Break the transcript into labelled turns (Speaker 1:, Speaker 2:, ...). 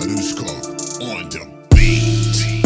Speaker 1: Anushka on the beat.